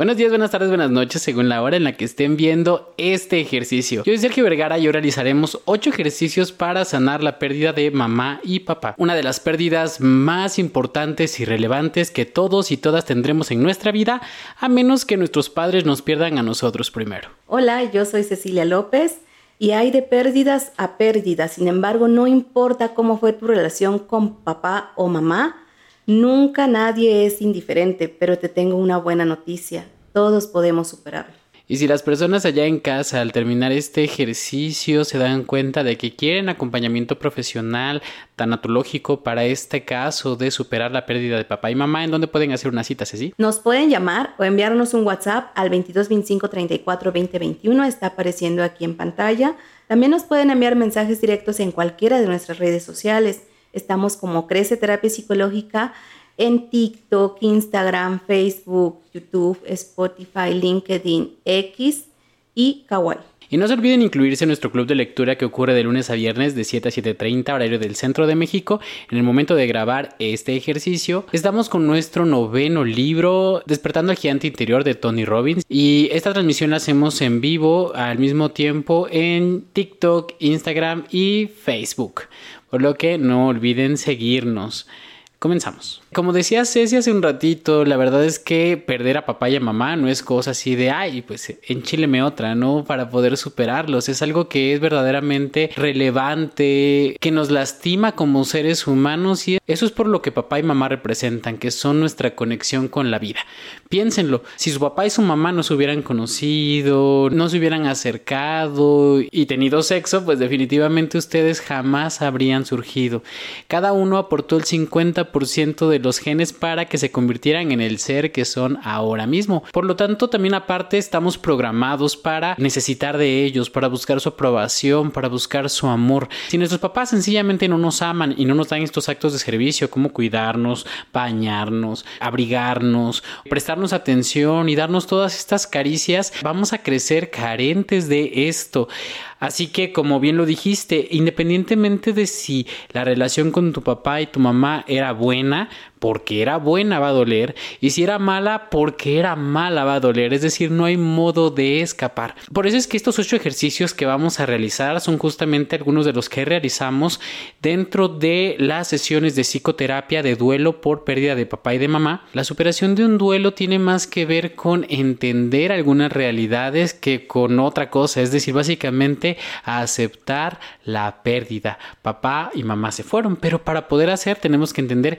Buenos días, buenas tardes, buenas noches, según la hora en la que estén viendo este ejercicio. Yo soy Sergio Vergara y hoy realizaremos 8 ejercicios para sanar la pérdida de mamá y papá. Una de las pérdidas más importantes y relevantes que todos y todas tendremos en nuestra vida, a menos que nuestros padres nos pierdan a nosotros primero. Hola, yo soy Cecilia López y hay de pérdidas a pérdidas. Sin embargo, no importa cómo fue tu relación con papá o mamá, Nunca nadie es indiferente, pero te tengo una buena noticia. Todos podemos superarlo. Y si las personas allá en casa al terminar este ejercicio se dan cuenta de que quieren acompañamiento profesional, tanatológico para este caso de superar la pérdida de papá y mamá, ¿en dónde pueden hacer una cita, Ceci? Nos pueden llamar o enviarnos un WhatsApp al 2225 34 2021, está apareciendo aquí en pantalla. También nos pueden enviar mensajes directos en cualquiera de nuestras redes sociales. Estamos como Crece Terapia Psicológica en TikTok, Instagram, Facebook, YouTube, Spotify, LinkedIn, X y Kawaii. Y no se olviden incluirse en nuestro club de lectura que ocurre de lunes a viernes de 7 a 7.30 horario del centro de México. En el momento de grabar este ejercicio, estamos con nuestro noveno libro, Despertando al Gigante Interior de Tony Robbins. Y esta transmisión la hacemos en vivo al mismo tiempo en TikTok, Instagram y Facebook por lo que no olviden seguirnos. Comenzamos. Como decía Ceci hace un ratito, la verdad es que perder a papá y a mamá no es cosa así de, ay, pues enchileme otra, ¿no? Para poder superarlos. Es algo que es verdaderamente relevante, que nos lastima como seres humanos y eso es por lo que papá y mamá representan, que son nuestra conexión con la vida. Piénsenlo, si su papá y su mamá no se hubieran conocido, no se hubieran acercado y tenido sexo, pues definitivamente ustedes jamás habrían surgido. Cada uno aportó el 50 ciento de los genes para que se convirtieran en el ser que son ahora mismo. Por lo tanto, también aparte estamos programados para necesitar de ellos, para buscar su aprobación, para buscar su amor. Si nuestros papás sencillamente no nos aman y no nos dan estos actos de servicio como cuidarnos, bañarnos, abrigarnos, prestarnos atención y darnos todas estas caricias, vamos a crecer carentes de esto. Así que, como bien lo dijiste, independientemente de si la relación con tu papá y tu mamá era buena, porque era buena va a doler y si era mala porque era mala va a doler. Es decir no hay modo de escapar. Por eso es que estos ocho ejercicios que vamos a realizar son justamente algunos de los que realizamos dentro de las sesiones de psicoterapia de duelo por pérdida de papá y de mamá. La superación de un duelo tiene más que ver con entender algunas realidades que con otra cosa es decir básicamente aceptar la pérdida. Papá y mamá se fueron pero para poder hacer tenemos que entender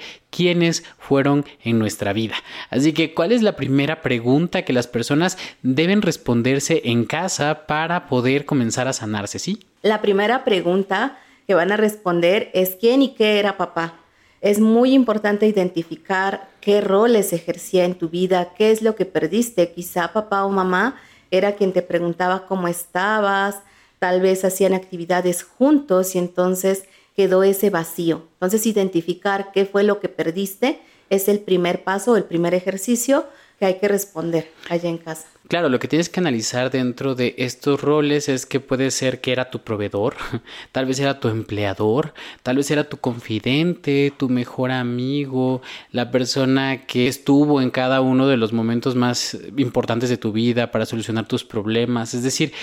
fueron en nuestra vida. Así que, ¿cuál es la primera pregunta que las personas deben responderse en casa para poder comenzar a sanarse? ¿Sí? La primera pregunta que van a responder es quién y qué era papá. Es muy importante identificar qué roles ejercía en tu vida, qué es lo que perdiste. Quizá papá o mamá era quien te preguntaba cómo estabas, tal vez hacían actividades juntos y entonces quedó ese vacío. Entonces, identificar qué fue lo que perdiste es el primer paso, el primer ejercicio que hay que responder allá en casa. Claro, lo que tienes que analizar dentro de estos roles es que puede ser que era tu proveedor, tal vez era tu empleador, tal vez era tu confidente, tu mejor amigo, la persona que estuvo en cada uno de los momentos más importantes de tu vida para solucionar tus problemas. Es decir,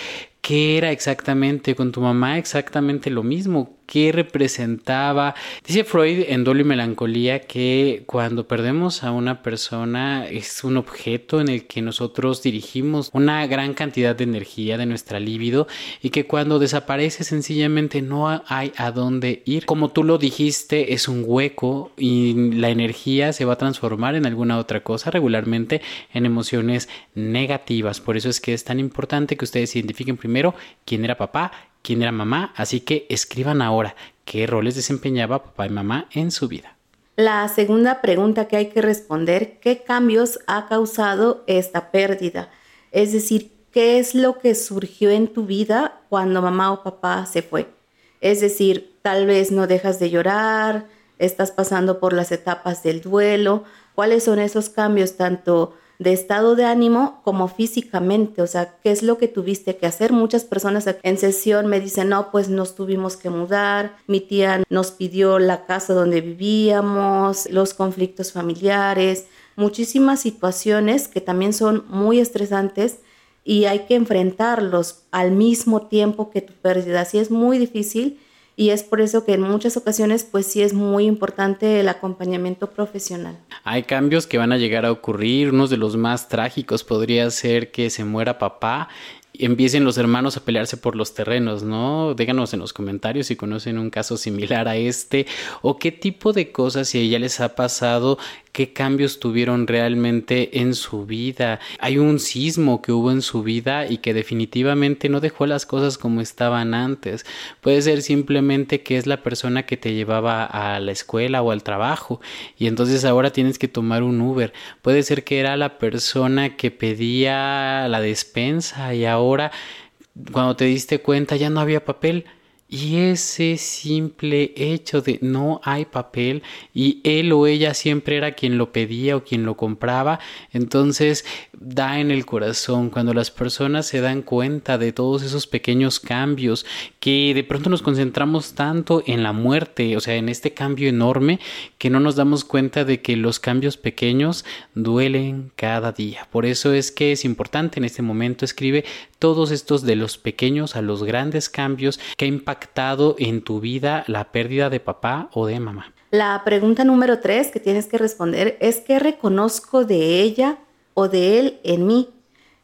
¿qué era exactamente con tu mamá? Exactamente lo mismo. ¿Qué representaba? Dice Freud en Dolio y Melancolía que cuando perdemos a una persona es un objeto en el que nosotros dirigimos una gran cantidad de energía de nuestra libido y que cuando desaparece sencillamente no hay a dónde ir. Como tú lo dijiste, es un hueco y la energía se va a transformar en alguna otra cosa, regularmente en emociones negativas. Por eso es que es tan importante que ustedes identifiquen primero quién era papá, quién era mamá, así que escriban ahora qué roles desempeñaba papá y mamá en su vida. La segunda pregunta que hay que responder, ¿qué cambios ha causado esta pérdida? Es decir, ¿qué es lo que surgió en tu vida cuando mamá o papá se fue? Es decir, tal vez no dejas de llorar, estás pasando por las etapas del duelo. ¿Cuáles son esos cambios tanto de estado de ánimo como físicamente? O sea, ¿qué es lo que tuviste que hacer? Muchas personas en sesión me dicen, no, pues nos tuvimos que mudar, mi tía nos pidió la casa donde vivíamos, los conflictos familiares, muchísimas situaciones que también son muy estresantes y hay que enfrentarlos al mismo tiempo que tu pérdida. Así es muy difícil y es por eso que en muchas ocasiones pues sí es muy importante el acompañamiento profesional. Hay cambios que van a llegar a ocurrir, uno de los más trágicos podría ser que se muera papá empiecen los hermanos a pelearse por los terrenos, ¿no? Díganos en los comentarios si conocen un caso similar a este o qué tipo de cosas si ya les ha pasado qué cambios tuvieron realmente en su vida. Hay un sismo que hubo en su vida y que definitivamente no dejó las cosas como estaban antes. Puede ser simplemente que es la persona que te llevaba a la escuela o al trabajo y entonces ahora tienes que tomar un Uber. Puede ser que era la persona que pedía la despensa y ahora cuando te diste cuenta ya no había papel y ese simple hecho de no hay papel y él o ella siempre era quien lo pedía o quien lo compraba, entonces da en el corazón cuando las personas se dan cuenta de todos esos pequeños cambios que de pronto nos concentramos tanto en la muerte, o sea, en este cambio enorme que no nos damos cuenta de que los cambios pequeños duelen cada día. Por eso es que es importante en este momento escribe todos estos de los pequeños a los grandes cambios que ha impactado en tu vida la pérdida de papá o de mamá? La pregunta número tres que tienes que responder es ¿qué reconozco de ella o de él en mí?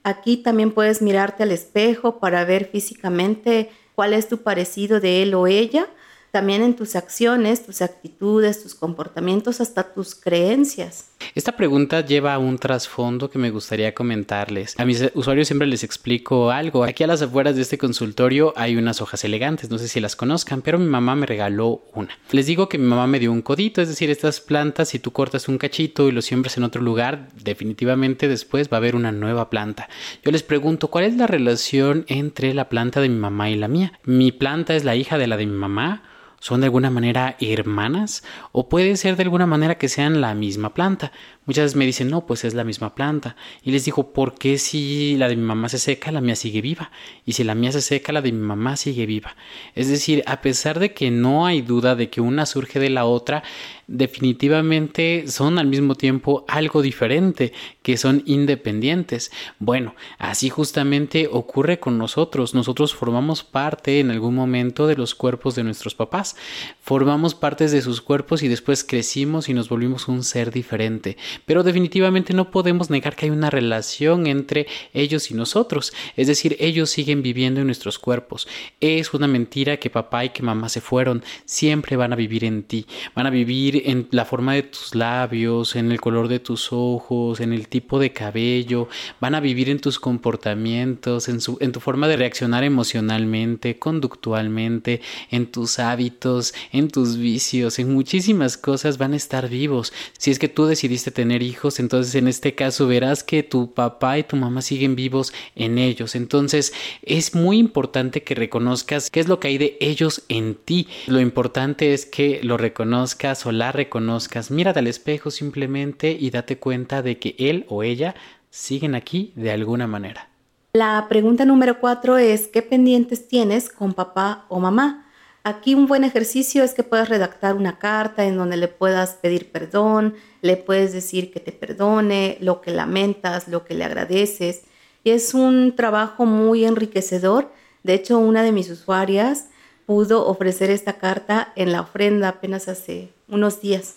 Aquí también puedes mirarte al espejo para ver físicamente cuál es tu parecido de él o ella también en tus acciones, tus actitudes, tus comportamientos, hasta tus creencias. Esta pregunta lleva un trasfondo que me gustaría comentarles. A mis usuarios siempre les explico algo. Aquí a las afueras de este consultorio hay unas hojas elegantes, no sé si las conozcan, pero mi mamá me regaló una. Les digo que mi mamá me dio un codito, es decir, estas plantas, si tú cortas un cachito y lo siembras en otro lugar, definitivamente después va a haber una nueva planta. Yo les pregunto, ¿cuál es la relación entre la planta de mi mamá y la mía? ¿Mi planta es la hija de la de mi mamá? Son de alguna manera hermanas o puede ser de alguna manera que sean la misma planta. Muchas veces me dicen, no, pues es la misma planta. Y les digo, ¿por qué si la de mi mamá se seca, la mía sigue viva? Y si la mía se seca, la de mi mamá sigue viva. Es decir, a pesar de que no hay duda de que una surge de la otra, definitivamente son al mismo tiempo algo diferente, que son independientes. Bueno, así justamente ocurre con nosotros. Nosotros formamos parte en algún momento de los cuerpos de nuestros papás. Formamos partes de sus cuerpos y después crecimos y nos volvimos un ser diferente. Pero definitivamente no podemos negar que hay una relación entre ellos y nosotros, es decir, ellos siguen viviendo en nuestros cuerpos. Es una mentira que papá y que mamá se fueron, siempre van a vivir en ti, van a vivir en la forma de tus labios, en el color de tus ojos, en el tipo de cabello, van a vivir en tus comportamientos, en, su, en tu forma de reaccionar emocionalmente, conductualmente, en tus hábitos, en tus vicios, en muchísimas cosas van a estar vivos. Si es que tú decidiste tener hijos, entonces en este caso verás que tu papá y tu mamá siguen vivos en ellos. Entonces es muy importante que reconozcas qué es lo que hay de ellos en ti. Lo importante es que lo reconozcas o la reconozcas. Mírate al espejo simplemente y date cuenta de que él o ella siguen aquí de alguna manera. La pregunta número cuatro es, ¿qué pendientes tienes con papá o mamá? Aquí un buen ejercicio es que puedas redactar una carta en donde le puedas pedir perdón, le puedes decir que te perdone, lo que lamentas, lo que le agradeces. Y es un trabajo muy enriquecedor. De hecho, una de mis usuarias pudo ofrecer esta carta en la ofrenda apenas hace unos días.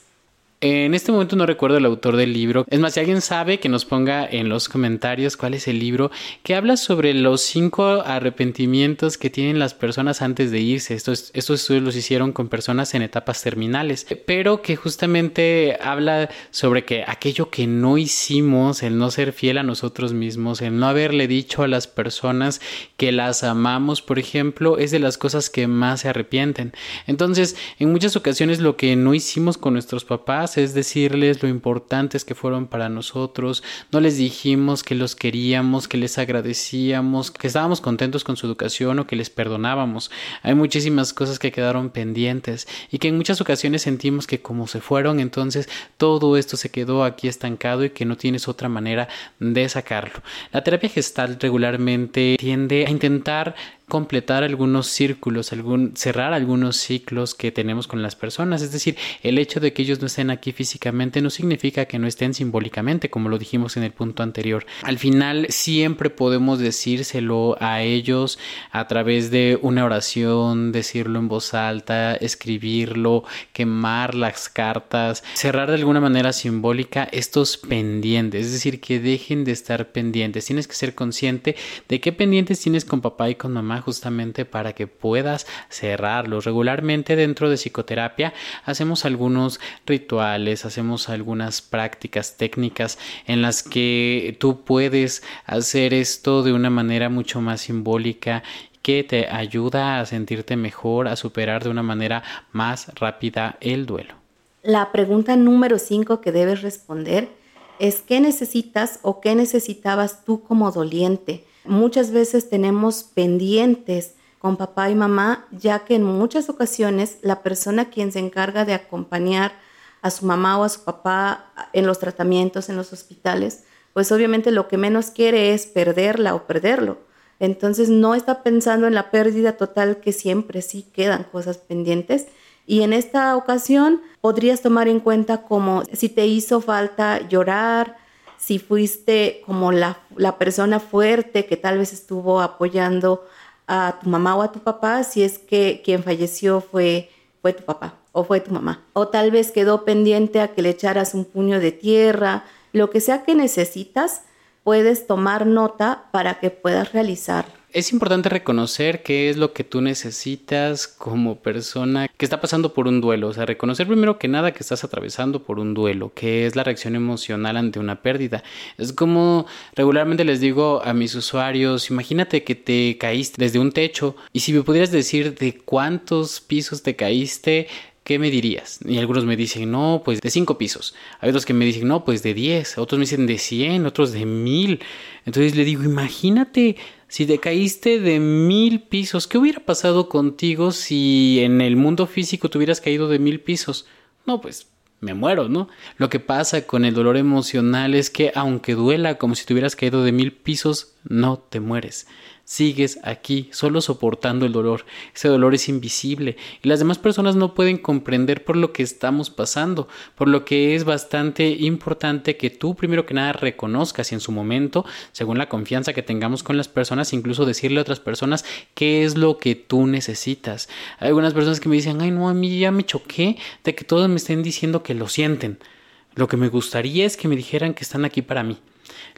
En este momento no recuerdo el autor del libro. Es más, si alguien sabe, que nos ponga en los comentarios cuál es el libro que habla sobre los cinco arrepentimientos que tienen las personas antes de irse. Estos, estos estudios los hicieron con personas en etapas terminales, pero que justamente habla sobre que aquello que no hicimos, el no ser fiel a nosotros mismos, el no haberle dicho a las personas que las amamos, por ejemplo, es de las cosas que más se arrepienten. Entonces, en muchas ocasiones lo que no hicimos con nuestros papás, es decirles lo importantes que fueron para nosotros, no les dijimos que los queríamos, que les agradecíamos, que estábamos contentos con su educación o que les perdonábamos. Hay muchísimas cosas que quedaron pendientes y que en muchas ocasiones sentimos que como se fueron, entonces todo esto se quedó aquí estancado y que no tienes otra manera de sacarlo. La terapia gestal regularmente tiende a intentar completar algunos círculos, algún, cerrar algunos ciclos que tenemos con las personas. Es decir, el hecho de que ellos no estén aquí físicamente no significa que no estén simbólicamente, como lo dijimos en el punto anterior. Al final siempre podemos decírselo a ellos a través de una oración, decirlo en voz alta, escribirlo, quemar las cartas, cerrar de alguna manera simbólica estos pendientes, es decir, que dejen de estar pendientes. Tienes que ser consciente de qué pendientes tienes con papá y con mamá justamente para que puedas cerrarlos. Regularmente dentro de psicoterapia hacemos algunos rituales, hacemos algunas prácticas técnicas en las que tú puedes hacer esto de una manera mucho más simbólica que te ayuda a sentirte mejor, a superar de una manera más rápida el duelo. La pregunta número 5 que debes responder es qué necesitas o qué necesitabas tú como doliente. Muchas veces tenemos pendientes con papá y mamá, ya que en muchas ocasiones la persona quien se encarga de acompañar a su mamá o a su papá en los tratamientos, en los hospitales, pues obviamente lo que menos quiere es perderla o perderlo. Entonces no está pensando en la pérdida total que siempre sí quedan cosas pendientes. Y en esta ocasión podrías tomar en cuenta como si te hizo falta llorar, si fuiste como la, la persona fuerte que tal vez estuvo apoyando a tu mamá o a tu papá, si es que quien falleció fue, fue tu papá o fue tu mamá. O tal vez quedó pendiente a que le echaras un puño de tierra, lo que sea que necesitas, puedes tomar nota para que puedas realizarlo. Es importante reconocer qué es lo que tú necesitas como persona que está pasando por un duelo. O sea, reconocer primero que nada que estás atravesando por un duelo, que es la reacción emocional ante una pérdida. Es como regularmente les digo a mis usuarios, imagínate que te caíste desde un techo y si me pudieras decir de cuántos pisos te caíste, ¿qué me dirías? Y algunos me dicen, no, pues de cinco pisos. Hay otros que me dicen, no, pues de diez. Otros me dicen de cien, otros de mil. Entonces le digo, imagínate si te caíste de mil pisos, ¿qué hubiera pasado contigo si en el mundo físico te hubieras caído de mil pisos? No, pues me muero, ¿no? Lo que pasa con el dolor emocional es que aunque duela como si te hubieras caído de mil pisos, no te mueres sigues aquí, solo soportando el dolor. Ese dolor es invisible y las demás personas no pueden comprender por lo que estamos pasando, por lo que es bastante importante que tú primero que nada reconozcas y en su momento, según la confianza que tengamos con las personas, incluso decirle a otras personas qué es lo que tú necesitas. Hay algunas personas que me dicen, ay no, a mí ya me choqué de que todos me estén diciendo que lo sienten. Lo que me gustaría es que me dijeran que están aquí para mí.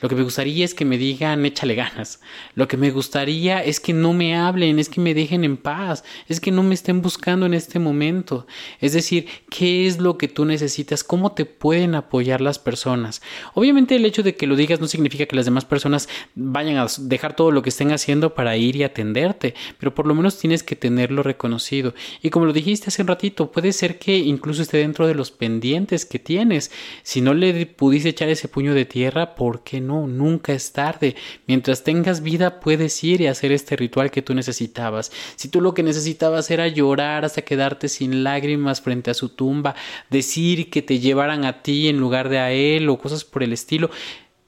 Lo que me gustaría es que me digan échale ganas. Lo que me gustaría es que no me hablen, es que me dejen en paz, es que no me estén buscando en este momento. Es decir, ¿qué es lo que tú necesitas? ¿Cómo te pueden apoyar las personas? Obviamente el hecho de que lo digas no significa que las demás personas vayan a dejar todo lo que estén haciendo para ir y atenderte, pero por lo menos tienes que tenerlo reconocido. Y como lo dijiste hace un ratito, puede ser que incluso esté dentro de los pendientes que tienes. Si no le pudiste echar ese puño de tierra, ¿por qué no? nunca es tarde. Mientras tengas vida puedes ir y hacer este ritual que tú necesitabas. Si tú lo que necesitabas era llorar hasta quedarte sin lágrimas frente a su tumba, decir que te llevaran a ti en lugar de a él o cosas por el estilo,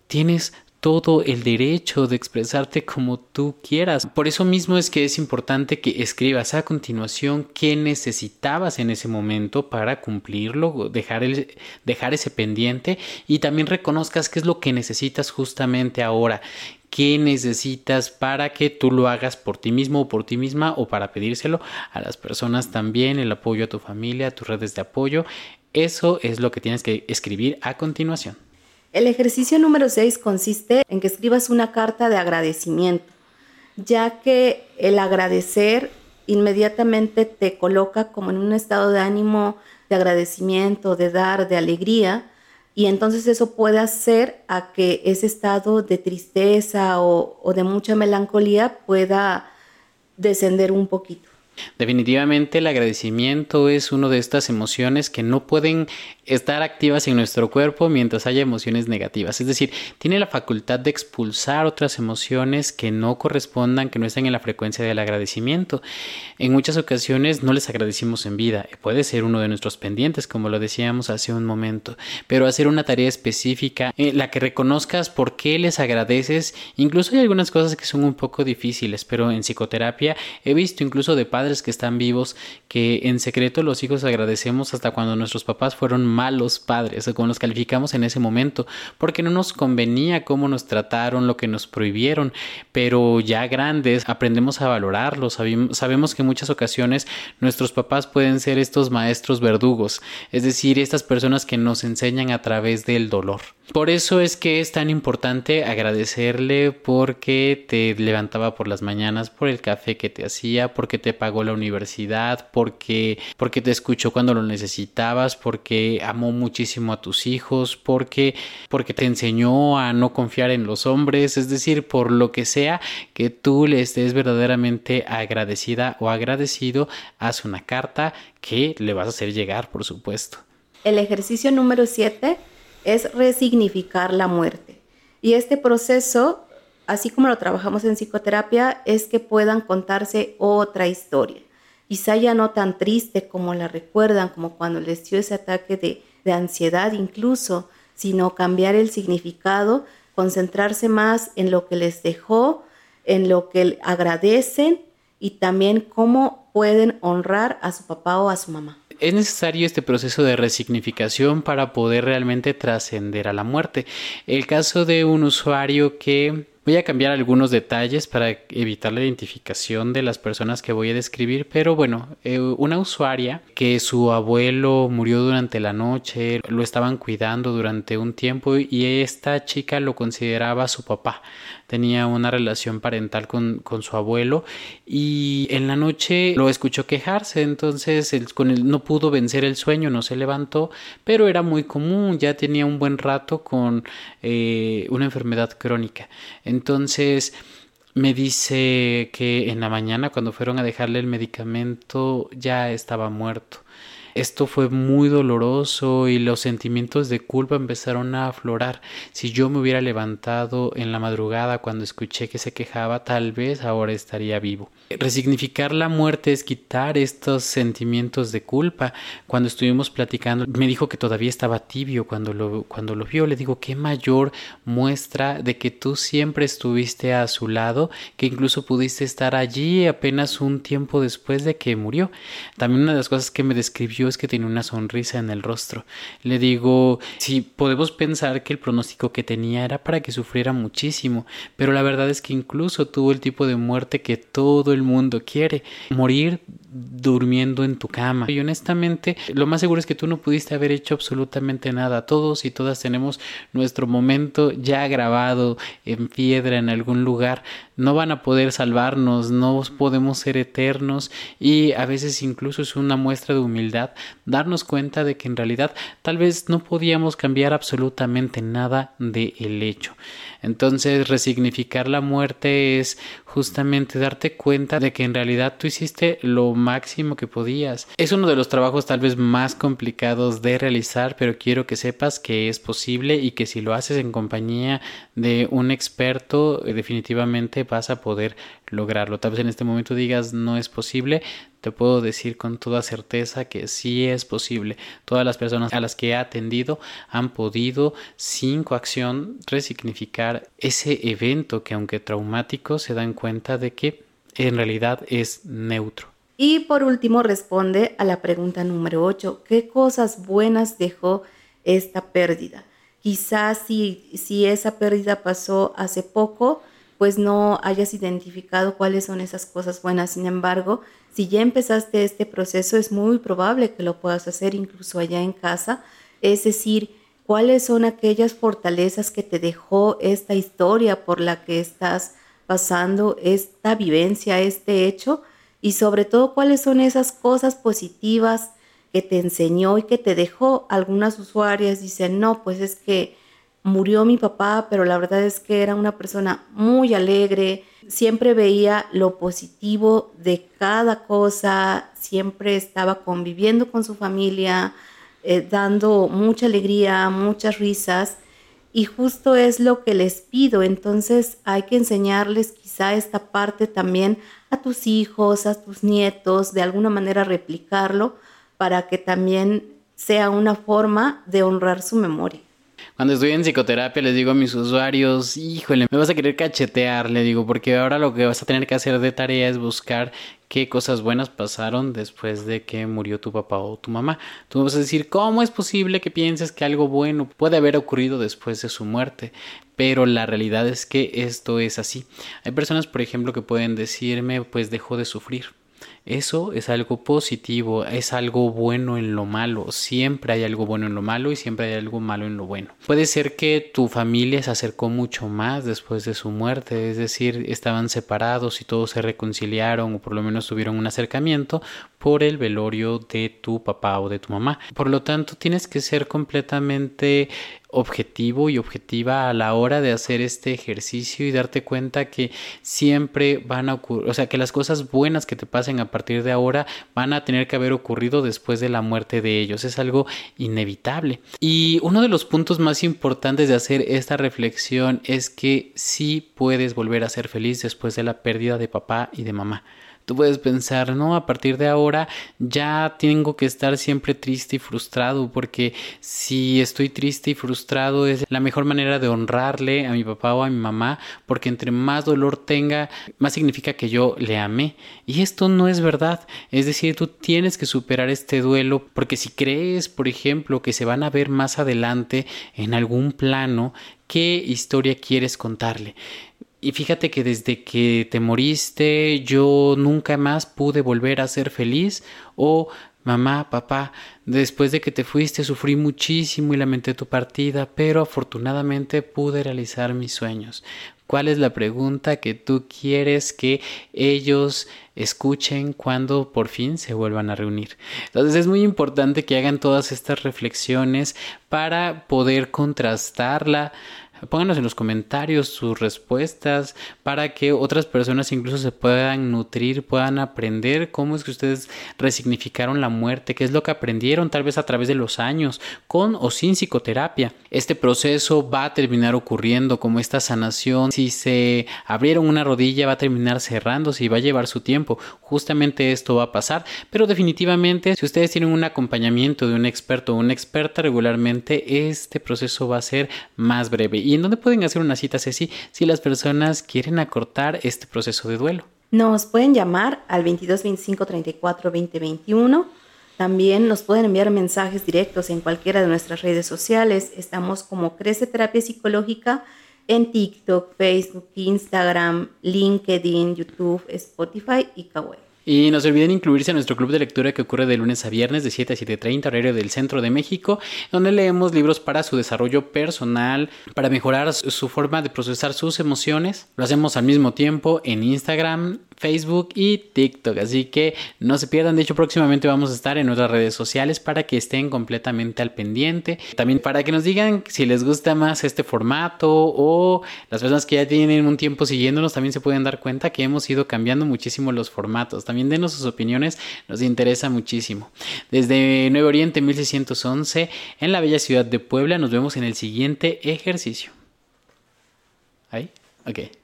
tienes todo el derecho de expresarte como tú quieras. Por eso mismo es que es importante que escribas a continuación qué necesitabas en ese momento para cumplirlo, dejar, el, dejar ese pendiente y también reconozcas qué es lo que necesitas justamente ahora, qué necesitas para que tú lo hagas por ti mismo o por ti misma o para pedírselo a las personas también, el apoyo a tu familia, a tus redes de apoyo. Eso es lo que tienes que escribir a continuación. El ejercicio número 6 consiste en que escribas una carta de agradecimiento, ya que el agradecer inmediatamente te coloca como en un estado de ánimo de agradecimiento, de dar, de alegría, y entonces eso puede hacer a que ese estado de tristeza o, o de mucha melancolía pueda descender un poquito. Definitivamente el agradecimiento es una de estas emociones que no pueden estar activas en nuestro cuerpo mientras haya emociones negativas. Es decir, tiene la facultad de expulsar otras emociones que no correspondan, que no estén en la frecuencia del agradecimiento. En muchas ocasiones no les agradecimos en vida. Puede ser uno de nuestros pendientes, como lo decíamos hace un momento. Pero hacer una tarea específica en la que reconozcas por qué les agradeces. Incluso hay algunas cosas que son un poco difíciles, pero en psicoterapia he visto incluso de padres que están vivos que en secreto los hijos agradecemos hasta cuando nuestros papás fueron malos padres o como los calificamos en ese momento, porque no nos convenía cómo nos trataron, lo que nos prohibieron, pero ya grandes aprendemos a valorarlos, sabemos que en muchas ocasiones nuestros papás pueden ser estos maestros verdugos, es decir, estas personas que nos enseñan a través del dolor. Por eso es que es tan importante agradecerle porque te levantaba por las mañanas, por el café que te hacía, porque te pagó la universidad, porque, porque te escuchó cuando lo necesitabas, porque amó muchísimo a tus hijos, porque, porque te enseñó a no confiar en los hombres, es decir, por lo que sea que tú le estés verdaderamente agradecida o agradecido, haz una carta que le vas a hacer llegar, por supuesto. El ejercicio número 7 es resignificar la muerte. Y este proceso, así como lo trabajamos en psicoterapia, es que puedan contarse otra historia. Quizá ya no tan triste como la recuerdan, como cuando les dio ese ataque de, de ansiedad incluso, sino cambiar el significado, concentrarse más en lo que les dejó, en lo que agradecen y también cómo pueden honrar a su papá o a su mamá es necesario este proceso de resignificación para poder realmente trascender a la muerte. El caso de un usuario que Voy a cambiar algunos detalles para evitar la identificación de las personas que voy a describir, pero bueno, eh, una usuaria que su abuelo murió durante la noche, lo estaban cuidando durante un tiempo y esta chica lo consideraba su papá tenía una relación parental con, con, su abuelo y en la noche lo escuchó quejarse, entonces él, con él no pudo vencer el sueño, no se levantó, pero era muy común, ya tenía un buen rato con eh, una enfermedad crónica. Entonces, me dice que en la mañana cuando fueron a dejarle el medicamento ya estaba muerto. Esto fue muy doloroso y los sentimientos de culpa empezaron a aflorar. Si yo me hubiera levantado en la madrugada cuando escuché que se quejaba, tal vez ahora estaría vivo. Resignificar la muerte es quitar estos sentimientos de culpa. Cuando estuvimos platicando, me dijo que todavía estaba tibio cuando lo, cuando lo vio. Le digo, qué mayor muestra de que tú siempre estuviste a su lado, que incluso pudiste estar allí apenas un tiempo después de que murió. También una de las cosas que me describió es que tenía una sonrisa en el rostro. Le digo, si podemos pensar que el pronóstico que tenía era para que sufriera muchísimo, pero la verdad es que incluso tuvo el tipo de muerte que todo el mundo quiere, morir durmiendo en tu cama. Y honestamente, lo más seguro es que tú no pudiste haber hecho absolutamente nada. Todos y todas tenemos nuestro momento ya grabado en piedra en algún lugar. No van a poder salvarnos, no podemos ser eternos y a veces incluso es una muestra de humildad darnos cuenta de que en realidad tal vez no podíamos cambiar absolutamente nada del el hecho. Entonces, resignificar la muerte es justamente darte cuenta de que en realidad tú hiciste lo máximo que podías. Es uno de los trabajos tal vez más complicados de realizar, pero quiero que sepas que es posible y que si lo haces en compañía de un experto, eh, definitivamente vas a poder lograrlo. Tal vez en este momento digas no es posible, te puedo decir con toda certeza que sí es posible. Todas las personas a las que he atendido han podido sin coacción resignificar ese evento que aunque traumático se dan cuenta de que en realidad es neutro. Y por último responde a la pregunta número 8, ¿qué cosas buenas dejó esta pérdida? Quizás si, si esa pérdida pasó hace poco, pues no hayas identificado cuáles son esas cosas buenas. Sin embargo, si ya empezaste este proceso, es muy probable que lo puedas hacer incluso allá en casa. Es decir, cuáles son aquellas fortalezas que te dejó esta historia por la que estás pasando, esta vivencia, este hecho, y sobre todo cuáles son esas cosas positivas que te enseñó y que te dejó. Algunas usuarias dicen, no, pues es que murió mi papá, pero la verdad es que era una persona muy alegre, siempre veía lo positivo de cada cosa, siempre estaba conviviendo con su familia, eh, dando mucha alegría, muchas risas. Y justo es lo que les pido. Entonces hay que enseñarles quizá esta parte también a tus hijos, a tus nietos, de alguna manera replicarlo para que también sea una forma de honrar su memoria. Cuando estoy en psicoterapia les digo a mis usuarios, híjole, me vas a querer cachetear, le digo, porque ahora lo que vas a tener que hacer de tarea es buscar qué cosas buenas pasaron después de que murió tu papá o tu mamá. Tú vas a decir, ¿cómo es posible que pienses que algo bueno puede haber ocurrido después de su muerte? Pero la realidad es que esto es así. Hay personas, por ejemplo, que pueden decirme, pues dejó de sufrir eso es algo positivo, es algo bueno en lo malo. Siempre hay algo bueno en lo malo y siempre hay algo malo en lo bueno. Puede ser que tu familia se acercó mucho más después de su muerte, es decir, estaban separados y todos se reconciliaron o por lo menos tuvieron un acercamiento por el velorio de tu papá o de tu mamá. Por lo tanto, tienes que ser completamente objetivo y objetiva a la hora de hacer este ejercicio y darte cuenta que siempre van a ocurrir, o sea, que las cosas buenas que te pasen a partir de ahora van a tener que haber ocurrido después de la muerte de ellos. Es algo inevitable. Y uno de los puntos más importantes de hacer esta reflexión es que sí puedes volver a ser feliz después de la pérdida de papá y de mamá. Puedes pensar, no, a partir de ahora ya tengo que estar siempre triste y frustrado, porque si estoy triste y frustrado es la mejor manera de honrarle a mi papá o a mi mamá, porque entre más dolor tenga, más significa que yo le amé. Y esto no es verdad. Es decir, tú tienes que superar este duelo, porque si crees, por ejemplo, que se van a ver más adelante en algún plano, ¿qué historia quieres contarle? Y fíjate que desde que te moriste yo nunca más pude volver a ser feliz o mamá, papá, después de que te fuiste sufrí muchísimo y lamenté tu partida, pero afortunadamente pude realizar mis sueños. ¿Cuál es la pregunta que tú quieres que ellos escuchen cuando por fin se vuelvan a reunir? Entonces es muy importante que hagan todas estas reflexiones para poder contrastarla Pónganos en los comentarios sus respuestas para que otras personas incluso se puedan nutrir, puedan aprender cómo es que ustedes resignificaron la muerte, qué es lo que aprendieron tal vez a través de los años, con o sin psicoterapia. Este proceso va a terminar ocurriendo como esta sanación. Si se abrieron una rodilla va a terminar cerrándose y va a llevar su tiempo. Justamente esto va a pasar, pero definitivamente si ustedes tienen un acompañamiento de un experto o una experta regularmente, este proceso va a ser más breve ¿Y en dónde pueden hacer una cita, Ceci, si las personas quieren acortar este proceso de duelo? Nos pueden llamar al 22 25 34 20 21. También nos pueden enviar mensajes directos en cualquiera de nuestras redes sociales. Estamos como Crece Terapia Psicológica en TikTok, Facebook, Instagram, LinkedIn, YouTube, Spotify y Kawaii. Y no se olviden incluirse a nuestro club de lectura que ocurre de lunes a viernes de 7 a 7.30 horario del centro de México, donde leemos libros para su desarrollo personal, para mejorar su forma de procesar sus emociones. Lo hacemos al mismo tiempo en Instagram, Facebook y TikTok. Así que no se pierdan. De hecho, próximamente vamos a estar en otras redes sociales para que estén completamente al pendiente. También para que nos digan si les gusta más este formato o las personas que ya tienen un tiempo siguiéndonos también se pueden dar cuenta que hemos ido cambiando muchísimo los formatos. También denos sus opiniones, nos interesa muchísimo. Desde Nuevo Oriente 1611 en la bella ciudad de Puebla nos vemos en el siguiente ejercicio. ¿Ahí? Ok.